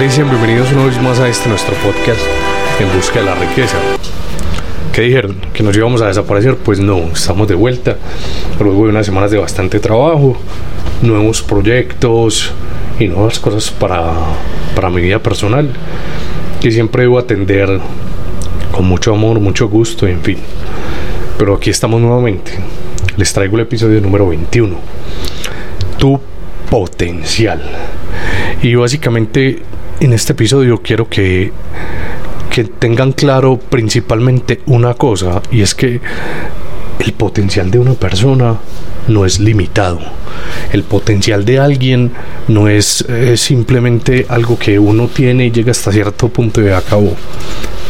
Y sean bienvenidos una vez más a este nuestro podcast En Busca de la Riqueza. ¿Qué dijeron? ¿Que nos íbamos a desaparecer? Pues no, estamos de vuelta. Luego de unas semanas de bastante trabajo, nuevos proyectos y nuevas cosas para, para mi vida personal. Que siempre debo atender con mucho amor, mucho gusto, en fin. Pero aquí estamos nuevamente. Les traigo el episodio número 21. Tu potencial. Y básicamente en este episodio quiero que, que tengan claro principalmente una cosa y es que el potencial de una persona no es limitado. El potencial de alguien no es, simplemente algo que uno tiene y llega hasta cierto punto y acabó.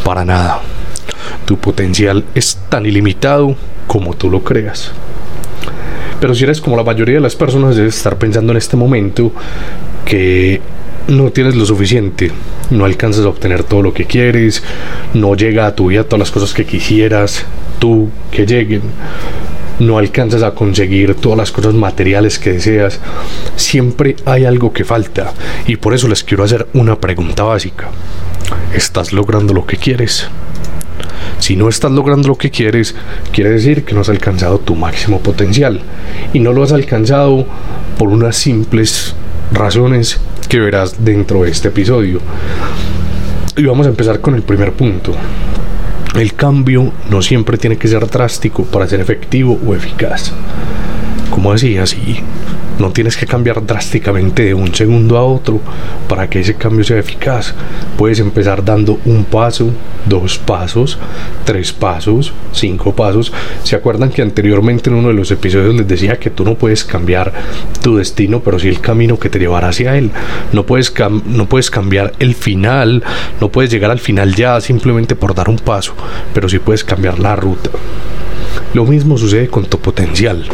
Para nada. Tu potencial es tan ilimitado como tú lo creas. Pero si eres como la mayoría de las personas, debes estar pensando en este momento que no tienes lo suficiente, no alcanzas a obtener todo lo que quieres, no llega a tu vida todas las cosas que quisieras, tú que lleguen, no alcanzas a conseguir todas las cosas materiales que deseas, siempre hay algo que falta y por eso les quiero hacer una pregunta básica. ¿Estás logrando lo que quieres? Si no estás logrando lo que quieres, quiere decir que no has alcanzado tu máximo potencial y no lo has alcanzado por unas simples razones que verás dentro de este episodio. Y vamos a empezar con el primer punto. El cambio no siempre tiene que ser drástico para ser efectivo o eficaz. ¿Cómo así? Así. No tienes que cambiar drásticamente de un segundo a otro para que ese cambio sea eficaz. Puedes empezar dando un paso, dos pasos, tres pasos, cinco pasos. ¿Se acuerdan que anteriormente en uno de los episodios les decía que tú no puedes cambiar tu destino, pero sí el camino que te llevará hacia él? No puedes, no puedes cambiar el final, no puedes llegar al final ya simplemente por dar un paso, pero sí puedes cambiar la ruta. Lo mismo sucede con tu potencial.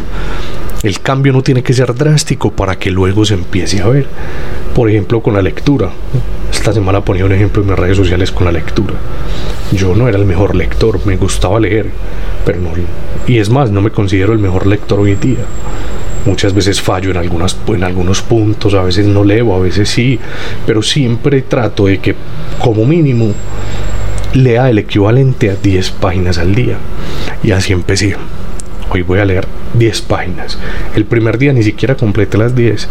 El cambio no tiene que ser drástico para que luego se empiece a ver. Por ejemplo, con la lectura. Esta semana ponía un ejemplo en mis redes sociales con la lectura. Yo no era el mejor lector, me gustaba leer, pero no. Y es más, no me considero el mejor lector hoy día. Muchas veces fallo en, en algunos puntos, a veces no leo, a veces sí, pero siempre trato de que, como mínimo, lea el equivalente a 10 páginas al día. Y así empecé. Voy a leer 10 páginas. El primer día ni siquiera completé las 10,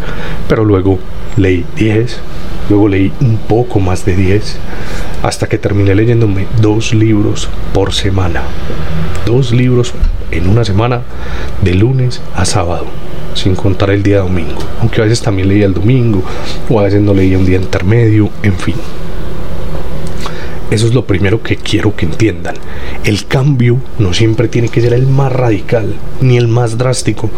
pero luego leí 10, luego leí un poco más de 10, hasta que terminé leyéndome dos libros por semana. Dos libros en una semana, de lunes a sábado, sin contar el día domingo. Aunque a veces también leía el domingo, o a veces no leía un día intermedio, en fin. Eso es lo primero que quiero que entiendan. El cambio no siempre tiene que ser el más radical ni el más drástico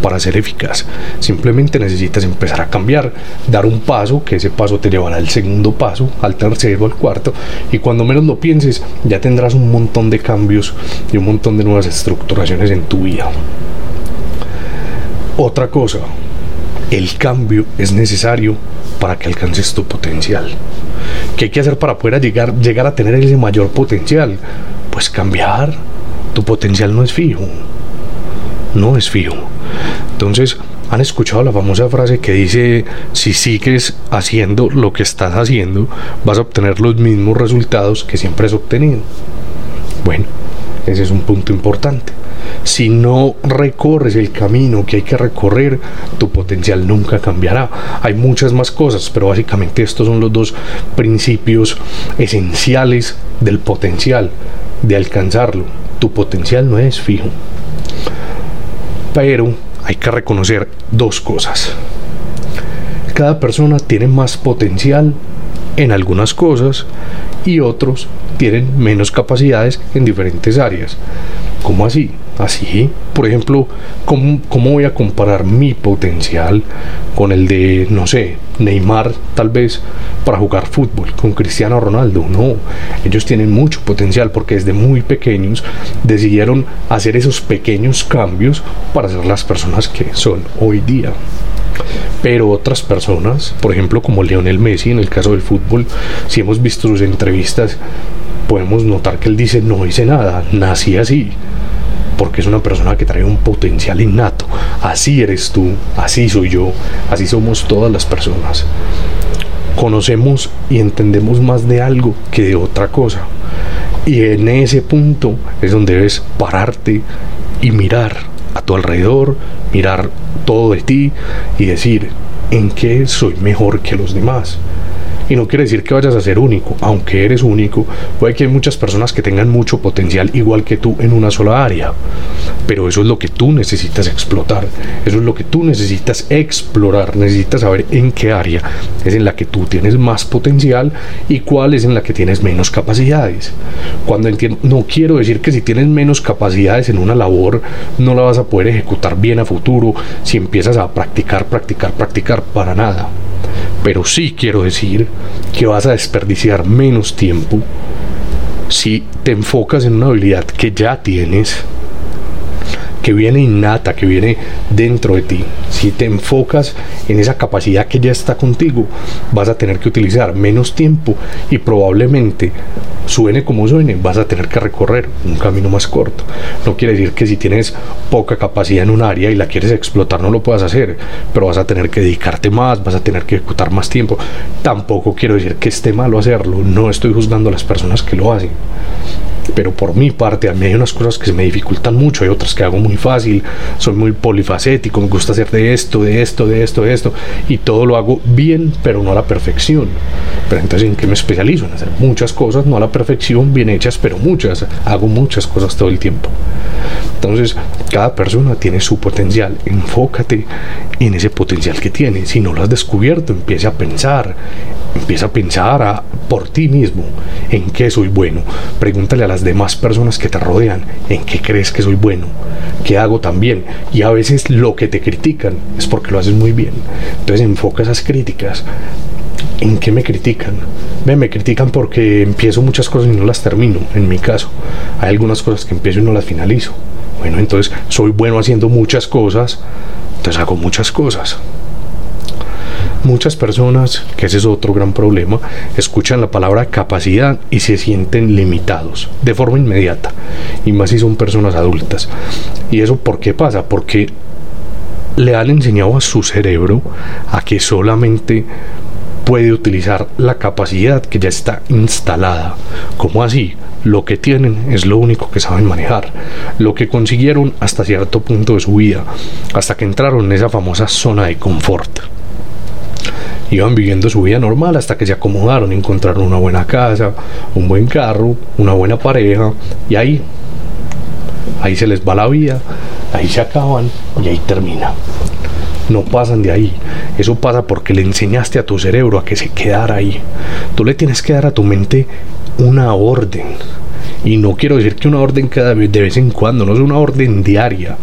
para ser eficaz. Simplemente necesitas empezar a cambiar, dar un paso, que ese paso te llevará al segundo paso, al tercero, al cuarto, y cuando menos lo pienses ya tendrás un montón de cambios y un montón de nuevas estructuraciones en tu vida. Otra cosa, el cambio es necesario para que alcances tu potencial. ¿Qué hay que hacer para poder llegar, llegar a tener ese mayor potencial? Pues cambiar. Tu potencial no es fijo. No es fijo. Entonces, han escuchado la famosa frase que dice, si sigues haciendo lo que estás haciendo, vas a obtener los mismos resultados que siempre has obtenido. Bueno, ese es un punto importante. Si no recorres el camino que hay que recorrer, tu potencial nunca cambiará. Hay muchas más cosas, pero básicamente estos son los dos principios esenciales del potencial, de alcanzarlo. Tu potencial no es fijo. Pero hay que reconocer dos cosas. Cada persona tiene más potencial en algunas cosas y otros tienen menos capacidades en diferentes áreas. ¿Cómo así? Así, por ejemplo, ¿cómo, ¿cómo, voy a comparar mi potencial con el de, no sé, Neymar tal vez para jugar fútbol, con Cristiano Ronaldo? No, ellos tienen mucho potencial porque desde muy pequeños decidieron hacer esos pequeños cambios para ser las personas que son hoy día. Pero otras personas, por ejemplo como Lionel Messi en el caso del fútbol, si hemos visto sus entrevistas, podemos notar que él dice no hice nada, nací así porque es una persona que trae un potencial innato. Así eres tú, así soy yo, así somos todas las personas. conocemos y entendemos más de algo que de otra cosa. Y en ese punto es donde debes pararte y mirar a tu alrededor, mirar todo de ti y decir en qué soy mejor que los demás. Y no quiere decir que vayas a ser único, aunque eres único, puede que hay muchas personas que tengan mucho potencial igual que tú en una sola área. Pero eso es lo que tú necesitas explotar, eso es lo que tú necesitas explorar, necesitas saber en qué área es en la que tú tienes más potencial y cuál es en la que tienes menos capacidades. Cuando entiendo, no quiero decir que si tienes menos capacidades en una labor no la vas a poder ejecutar bien a futuro si empiezas a practicar, practicar, practicar para nada. Pero sí quiero decir que vas a desperdiciar menos tiempo si te enfocas en una habilidad que ya tienes, que viene innata, que viene dentro de ti. Si te enfocas en esa capacidad que ya está contigo, vas a tener que utilizar menos tiempo y probablemente suene como suene, vas a tener que recorrer un camino más corto. No quiere decir que si tienes poca capacidad en un área y la quieres explotar no lo puedas hacer, pero vas a tener que dedicarte más, vas a tener que ejecutar más tiempo. Tampoco quiero decir que esté malo hacerlo, no estoy juzgando a las personas que lo hacen pero por mi parte a mí hay unas cosas que se me dificultan mucho, hay otras que hago muy fácil, soy muy polifacético, me gusta hacer de esto, de esto, de esto, de esto, y todo lo hago bien, pero no a la perfección. Pero entonces, ¿en qué me especializo? En hacer muchas cosas, no a la perfección, bien hechas, pero muchas, hago muchas cosas todo el tiempo. Entonces, cada persona tiene su potencial, enfócate en ese potencial que tiene, si no lo has descubierto, empieza a pensar, empieza a pensar por ti mismo, en qué soy bueno, pregúntale a las demás personas que te rodean en qué crees que soy bueno, qué hago también. Y a veces lo que te critican es porque lo haces muy bien. Entonces enfoca esas críticas. ¿En qué me critican? Ve, me critican porque empiezo muchas cosas y no las termino. En mi caso, hay algunas cosas que empiezo y no las finalizo. Bueno, entonces soy bueno haciendo muchas cosas, entonces hago muchas cosas. Muchas personas, que ese es otro gran problema, escuchan la palabra capacidad y se sienten limitados de forma inmediata, y más si son personas adultas. ¿Y eso por qué pasa? Porque le han enseñado a su cerebro a que solamente puede utilizar la capacidad que ya está instalada. ¿Cómo así? Lo que tienen es lo único que saben manejar, lo que consiguieron hasta cierto punto de su vida, hasta que entraron en esa famosa zona de confort iban viviendo su vida normal hasta que se acomodaron, encontraron una buena casa, un buen carro, una buena pareja y ahí, ahí se les va la vida, ahí se acaban y ahí termina. No pasan de ahí. Eso pasa porque le enseñaste a tu cerebro a que se quedara ahí. Tú le tienes que dar a tu mente una orden y no quiero decir que una orden cada de vez en cuando, no es una orden diaria.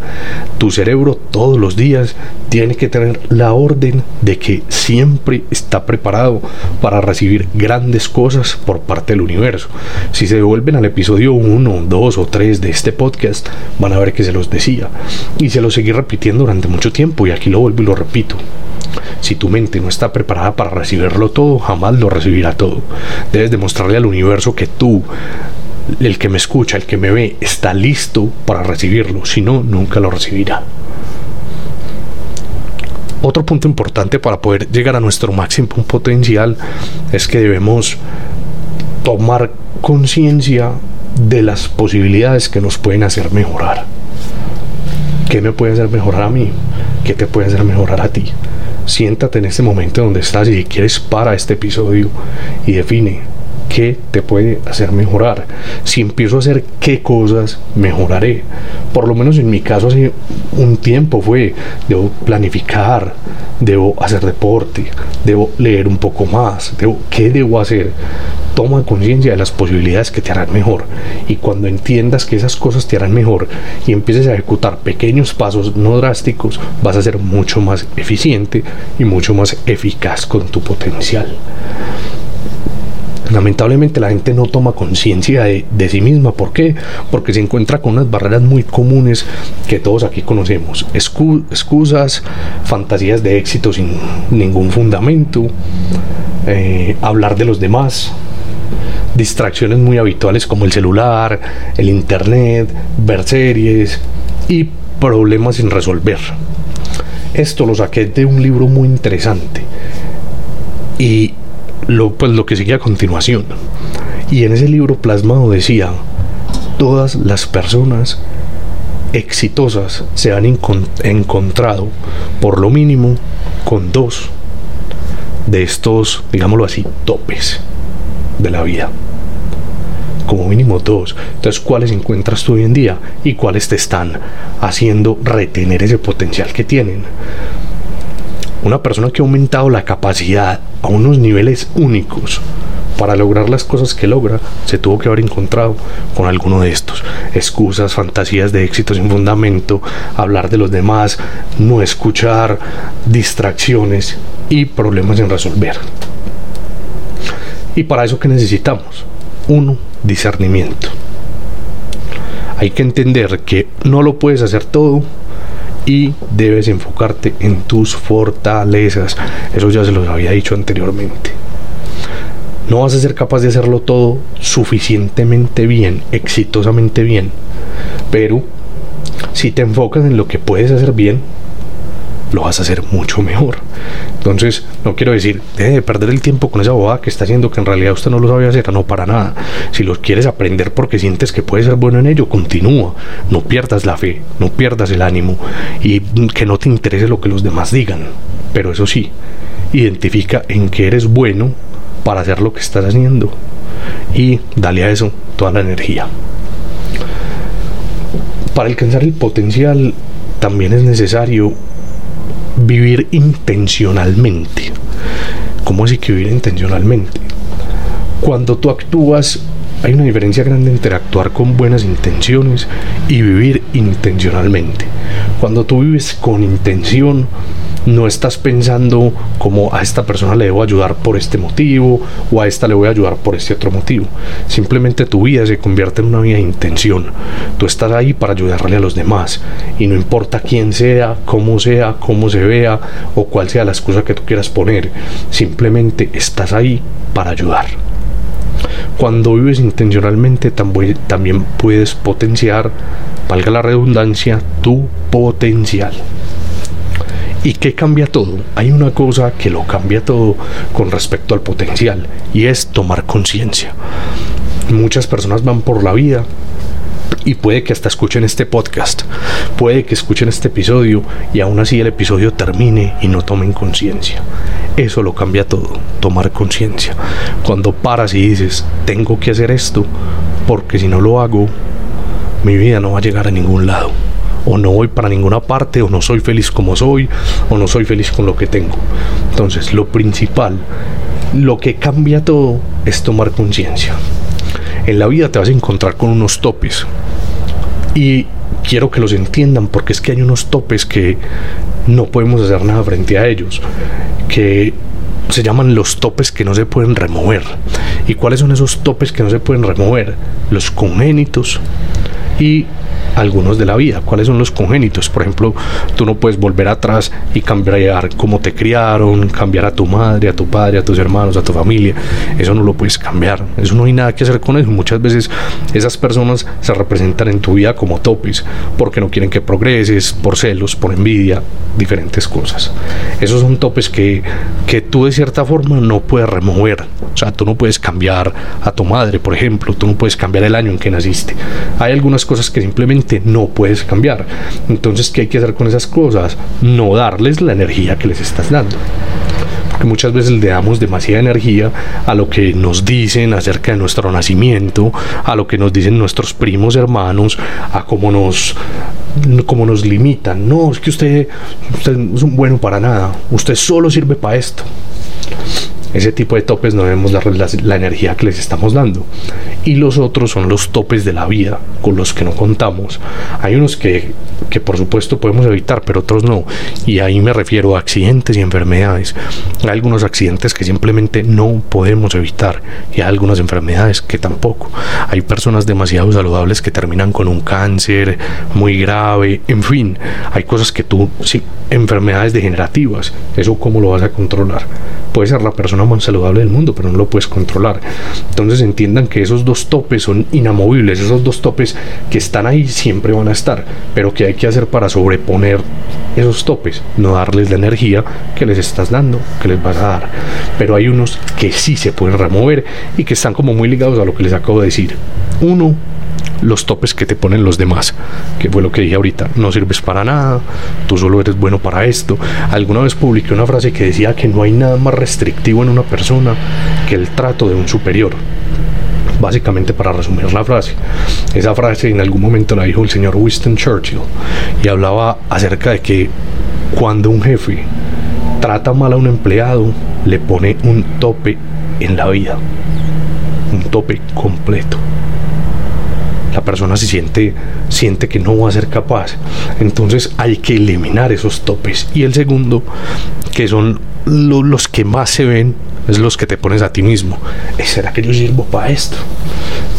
Tu cerebro todos los días tiene que tener la orden de que siempre está preparado para recibir grandes cosas por parte del universo. Si se devuelven al episodio 1, 2 o 3 de este podcast, van a ver que se los decía. Y se lo seguí repitiendo durante mucho tiempo y aquí lo vuelvo y lo repito. Si tu mente no está preparada para recibirlo todo, jamás lo recibirá todo. Debes demostrarle al universo que tú el que me escucha, el que me ve, está listo para recibirlo, si no, nunca lo recibirá. Otro punto importante para poder llegar a nuestro máximo potencial es que debemos tomar conciencia de las posibilidades que nos pueden hacer mejorar. ¿Qué me puede hacer mejorar a mí? ¿Qué te puede hacer mejorar a ti? Siéntate en este momento donde estás y si quieres para este episodio y define qué te puede hacer mejorar. Si empiezo a hacer qué cosas, mejoraré. Por lo menos en mi caso hace un tiempo fue, debo planificar, debo hacer deporte, debo leer un poco más, debo, ¿qué debo hacer? Toma conciencia de las posibilidades que te harán mejor. Y cuando entiendas que esas cosas te harán mejor y empieces a ejecutar pequeños pasos no drásticos, vas a ser mucho más eficiente y mucho más eficaz con tu potencial. Lamentablemente la gente no toma conciencia de, sí misma. ¿Por qué? Porque se encuentra con unas barreras muy comunes que todos aquí conocemos. excusas, fantasías de éxito sin ningún fundamento, eh, hablar de los demás, distracciones muy habituales como el celular, el internet, ver series y problemas sin resolver. Esto lo saqué de un libro muy interesante y lo, pues, lo que sigue a continuación. Y en ese libro plasmado decía, todas las personas exitosas se han encontrado por lo mínimo con dos de estos, digámoslo así, topes de la vida. Como mínimo dos. Entonces, ¿cuáles encuentras tú hoy en día y cuáles te están haciendo retener ese potencial que tienen? Una persona que ha aumentado la capacidad a unos niveles únicos para lograr las cosas que logra, se tuvo que haber encontrado con alguno de estos. Excusas, fantasías de éxito sin fundamento, hablar de los demás, no escuchar, distracciones y problemas en resolver. ¿Y para eso qué necesitamos? Uno, discernimiento. Hay que entender que no lo puedes hacer todo y debes enfocarte en tus fortalezas. Eso ya se los había dicho anteriormente. No vas a ser capaz de hacerlo todo suficientemente bien, exitosamente bien. Pero si te enfocas en lo que puedes hacer bien, lo vas a hacer mucho mejor. Entonces, no quiero decir, de perder el tiempo con esa bobada que está haciendo que en realidad usted no lo sabe hacer, no para nada. Si lo quieres aprender porque sientes que puedes ser bueno en ello, continúa. No pierdas la fe, no pierdas el ánimo y que no te interese lo que los demás digan. Pero eso sí, identifica en qué eres bueno para hacer lo que estás haciendo y dale a eso toda la energía. Para alcanzar el potencial también es necesario vivir intencionalmente. ¿Cómo así que vivir intencionalmente? Cuando tú actúas, hay una diferencia grande entre actuar con buenas intenciones y vivir intencionalmente. Cuando tú vives con intención, no estás pensando como a esta persona le debo ayudar por este motivo o a esta le voy a ayudar por este otro motivo. Simplemente tu vida se convierte en una vida de intención. Tú estás ahí para ayudarle a los demás y no importa quién sea, cómo sea, cómo se vea o cuál sea la excusa que tú quieras poner. Simplemente estás ahí para ayudar. Cuando vives intencionalmente también puedes potenciar, valga la redundancia, tu potencial. ¿Y qué cambia todo? Hay una cosa que lo cambia todo con respecto al potencial y es tomar conciencia. Muchas personas van por la vida y puede que hasta escuchen este podcast, puede que escuchen este episodio y aún así el episodio termine y no tomen conciencia. Eso lo cambia todo, tomar conciencia. Cuando paras y dices, tengo que hacer esto, porque si no lo hago, mi vida no va a llegar a ningún lado o no voy para ninguna parte, o no soy feliz como soy, o no soy feliz con lo que tengo. Entonces, lo principal, lo que cambia todo es tomar conciencia. En la vida te vas a encontrar con unos topes. Y quiero que los entiendan porque es que hay unos topes que no podemos hacer nada frente a ellos. Que se llaman los topes que no se pueden remover. ¿Y cuáles son esos topes que no se pueden remover? Los congénitos y algunos de la vida. ¿Cuáles son los congénitos? Por ejemplo, tú no puedes volver atrás y cambiar cómo te criaron, cambiar a tu madre, a tu padre, a tus hermanos, a tu familia. Eso no lo puedes cambiar. Eso no hay nada que hacer con eso. Muchas veces esas personas se representan en tu vida como topes porque no quieren que progreses, por celos, por envidia, diferentes cosas. Esos son topes que, que tú de cierta forma no puedes remover. O sea, tú no puedes cambiar a tu madre, por ejemplo. Tú no puedes cambiar el año en que naciste. Hay algunas cosas que simplemente no puedes cambiar. Entonces, ¿qué hay que hacer con esas cosas? No darles la energía que les estás dando porque muchas veces le damos demasiada energía a lo que nos dicen acerca de nuestro nacimiento, a lo que nos dicen nuestros primos hermanos, a cómo nos cómo nos limitan. No, es que usted, usted es un bueno para nada, usted solo sirve para esto ese tipo de topes no la, la, energía que les estamos dando. Y los otros son los topes de la vida con los que no contamos. Hay unos que, que por supuesto podemos evitar, pero otros no. Y ahí me refiero a accidentes y enfermedades. Hay algunos accidentes que simplemente no podemos evitar y hay algunas enfermedades que tampoco. Hay personas demasiado saludables que terminan con un cáncer muy grave. En fin, hay cosas que tú, sí, enfermedades degenerativas. ¿Eso cómo lo vas a controlar? Puede ser la persona más saludable del mundo, pero no lo puedes controlar. Entonces entiendan que esos dos topes son inamovibles, esos dos topes que están ahí siempre van a estar, pero que hay que hacer para sobreponer esos topes, no darles la energía que les estás dando, que les vas a dar. Pero hay unos que sí se pueden remover y que están como muy ligados a lo que les acabo de decir. Uno los topes que te ponen los demás, que fue lo que dije ahorita, no sirves para nada, tú solo eres bueno para esto. Alguna vez publiqué una frase que decía que no hay nada más restrictivo en una persona que el trato de un superior. Básicamente para resumir la frase, esa frase en algún momento la dijo el señor Winston Churchill y hablaba acerca de que cuando un jefe trata mal a un empleado, le pone un tope en la vida, un tope completo la persona se siente, siente que no va a ser capaz. Entonces hay que eliminar esos topes. Y el segundo, que son los que más se ven, es los que te pones a ti mismo. Eh, ¿Será que yo sirvo para esto?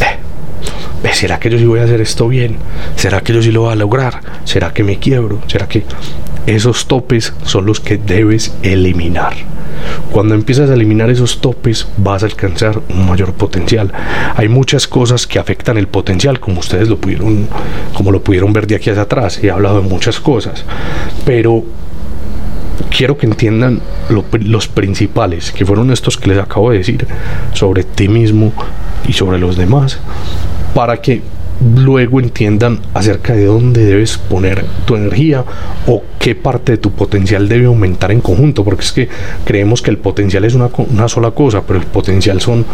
Eh, eh, ¿Será que yo sí voy a hacer esto bien? ¿Será que yo sí lo voy a lograr? ¿Será que me quiebro? ¿Será que esos topes son los que debes eliminar? Cuando empiezas a eliminar esos topes vas a alcanzar un mayor potencial. Hay muchas cosas que afectan el potencial, como ustedes lo pudieron, como lo pudieron ver de aquí hacia atrás. He hablado de muchas cosas, pero quiero que entiendan los principales, que fueron estos que les acabo de decir, sobre ti mismo y sobre los demás, para que luego entiendan acerca de dónde debes poner tu energía o qué parte de tu potencial debe aumentar en conjunto, porque es que creemos que el potencial es una, una sola cosa, pero el potencial son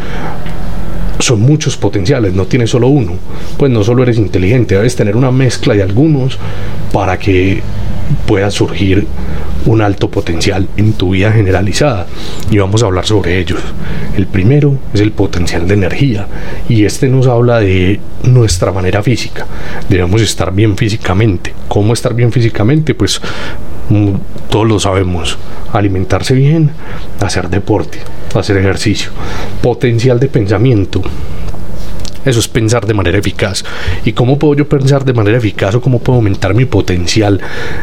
son muchos potenciales, no tienes solo uno. Pues no solo eres inteligente, debes tener una mezcla de algunos para que pueda surgir un alto potencial en tu vida generalizada y vamos a hablar sobre ellos. El primero es el potencial de energía y este nos habla de nuestra manera física. Debemos estar bien físicamente. ¿Cómo estar bien físicamente? Pues mm, todos lo sabemos. Alimentarse bien, hacer deporte, hacer ejercicio. Potencial de pensamiento eso es pensar de manera eficaz. ¿Y cómo puedo yo pensar de manera eficaz o cómo puedo aumentar mi potencial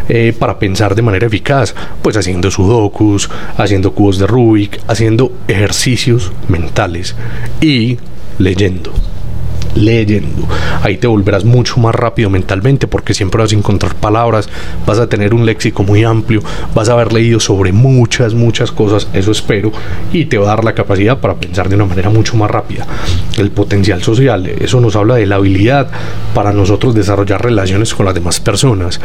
eh, para pensar de manera eficaz? Pues haciendo sudokus, haciendo cubos de Rubik, haciendo ejercicios mentales y leyendo leyendo. Ahí te volverás mucho más rápido mentalmente porque siempre vas a encontrar palabras, vas a tener un léxico muy amplio, vas a haber leído sobre muchas, muchas cosas, eso espero, y te va a dar la capacidad para pensar de una manera mucho más rápida. El potencial social, eso nos habla de la habilidad para nosotros desarrollar relaciones con las demás personas.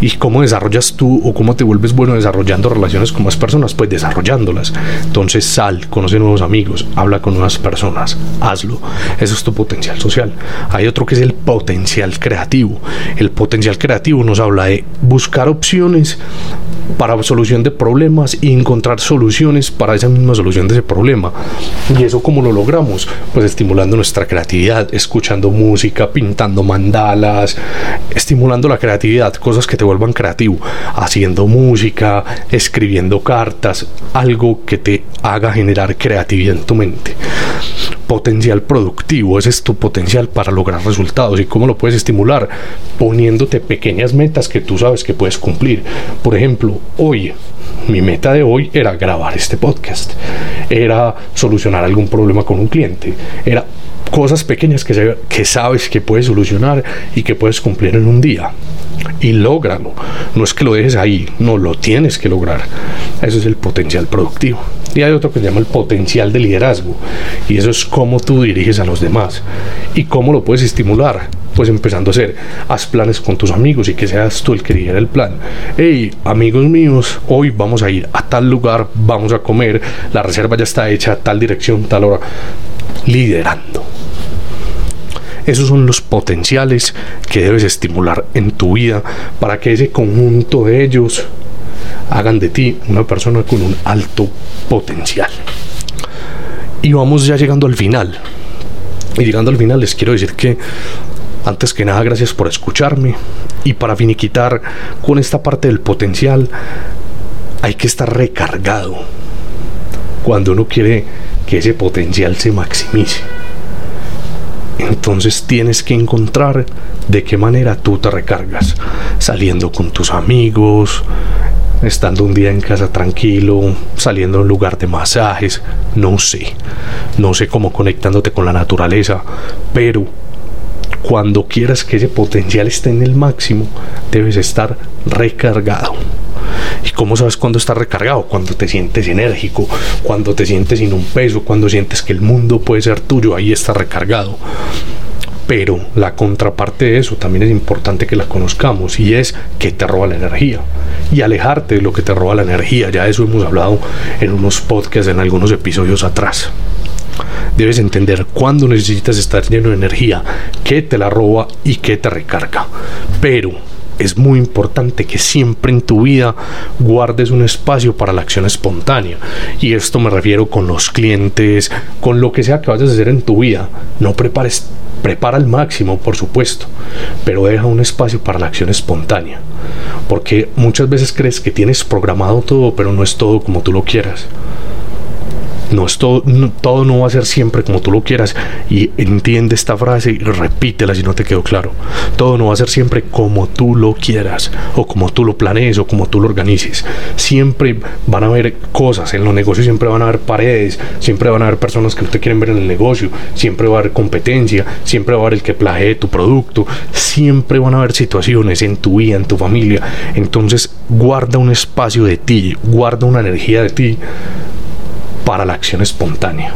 ¿Y cómo desarrollas tú o cómo te vuelves bueno desarrollando relaciones con más personas? Pues desarrollándolas. Entonces sal, conoce nuevos amigos, habla con nuevas personas, hazlo. Eso es tu potencial social. Hay otro que es el potencial creativo. El potencial creativo nos habla de buscar opciones para solución de problemas y encontrar soluciones para esa misma solución de ese problema. ¿Y eso cómo lo logramos? Pues estimulando nuestra creatividad, escuchando música, pintando mandalas, estimulando la creatividad, cosas que te vuelvan creativo, haciendo música, escribiendo cartas, algo que te haga generar creatividad en tu mente potencial productivo, ese es tu potencial para lograr resultados y cómo lo puedes estimular poniéndote pequeñas metas que tú sabes que puedes cumplir. Por ejemplo, hoy mi meta de hoy era grabar este podcast, era solucionar algún problema con un cliente, era cosas pequeñas que, que sabes que puedes solucionar y que puedes cumplir en un día. Y lógralo. No es que lo dejes ahí, no lo tienes que lograr. Eso es el potencial productivo. Y hay otro que se llama el potencial de liderazgo. Y eso es cómo tú diriges a los demás. Y cómo lo puedes estimular. Pues empezando a hacer, haz planes con tus amigos y que seas tú el que lidera el plan. Hey, amigos míos, hoy vamos a ir a tal lugar, vamos a comer, la reserva ya está hecha, tal dirección, tal hora. Liderando. Esos son los potenciales que debes estimular en tu vida para que ese conjunto de ellos hagan de ti una persona con un alto potencial. Y vamos ya llegando al final. Y llegando al final les quiero decir que antes que nada gracias por escucharme y para finiquitar con esta parte del potencial hay que estar recargado cuando uno quiere que ese potencial se maximice. Entonces tienes que encontrar de qué manera tú te recargas, saliendo con tus amigos, estando un día en casa tranquilo, saliendo a un lugar de masajes, no sé, no sé cómo conectándote con la naturaleza, pero cuando quieras que ese potencial esté en el máximo, debes estar recargado. ¿Y cómo sabes cuándo estás recargado? Cuando te sientes enérgico, cuando te sientes sin un peso, cuando sientes que el mundo puede ser tuyo, ahí estás recargado. Pero la contraparte de eso también es importante que la conozcamos y es que te roba la energía. Y alejarte de lo que te roba la energía, ya de eso hemos hablado en unos podcasts, en algunos episodios atrás. Debes entender cuándo necesitas estar lleno de energía, qué te la roba y qué te recarga. Pero es muy importante que siempre en tu vida guardes un espacio para la acción espontánea. Y esto me refiero con los clientes, con lo que sea que vayas a hacer en tu vida. No prepares Prepara al máximo, por supuesto, pero deja un espacio para la acción espontánea. Porque muchas veces crees que tienes programado todo, pero no es todo como tú lo quieras. No no, todo no va a ser siempre como tú lo quieras. Y entiende esta frase y repítela si no te quedó claro. Todo no va a ser siempre como tú lo quieras, o como tú lo planees, o como tú lo organices. Siempre van a haber cosas. En los negocios siempre van a haber paredes, siempre van a haber personas que no te quieren ver en el negocio, siempre va a haber competencia, siempre va a haber el que plagee tu producto, siempre van a haber situaciones en tu vida, en tu familia. Entonces, guarda un espacio de ti, guarda una energía de ti para la acción espontánea.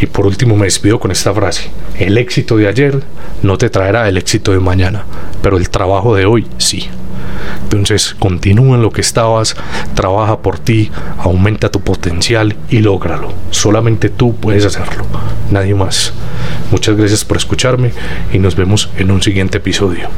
Y por último me despido con esta frase. El éxito de ayer no te traerá el éxito de mañana, pero el trabajo de hoy sí. Entonces continúa en lo que estabas, trabaja por ti, aumenta tu potencial y lógralo. Solamente tú puedes hacerlo, nadie más. Muchas gracias por escucharme y nos vemos en un siguiente episodio.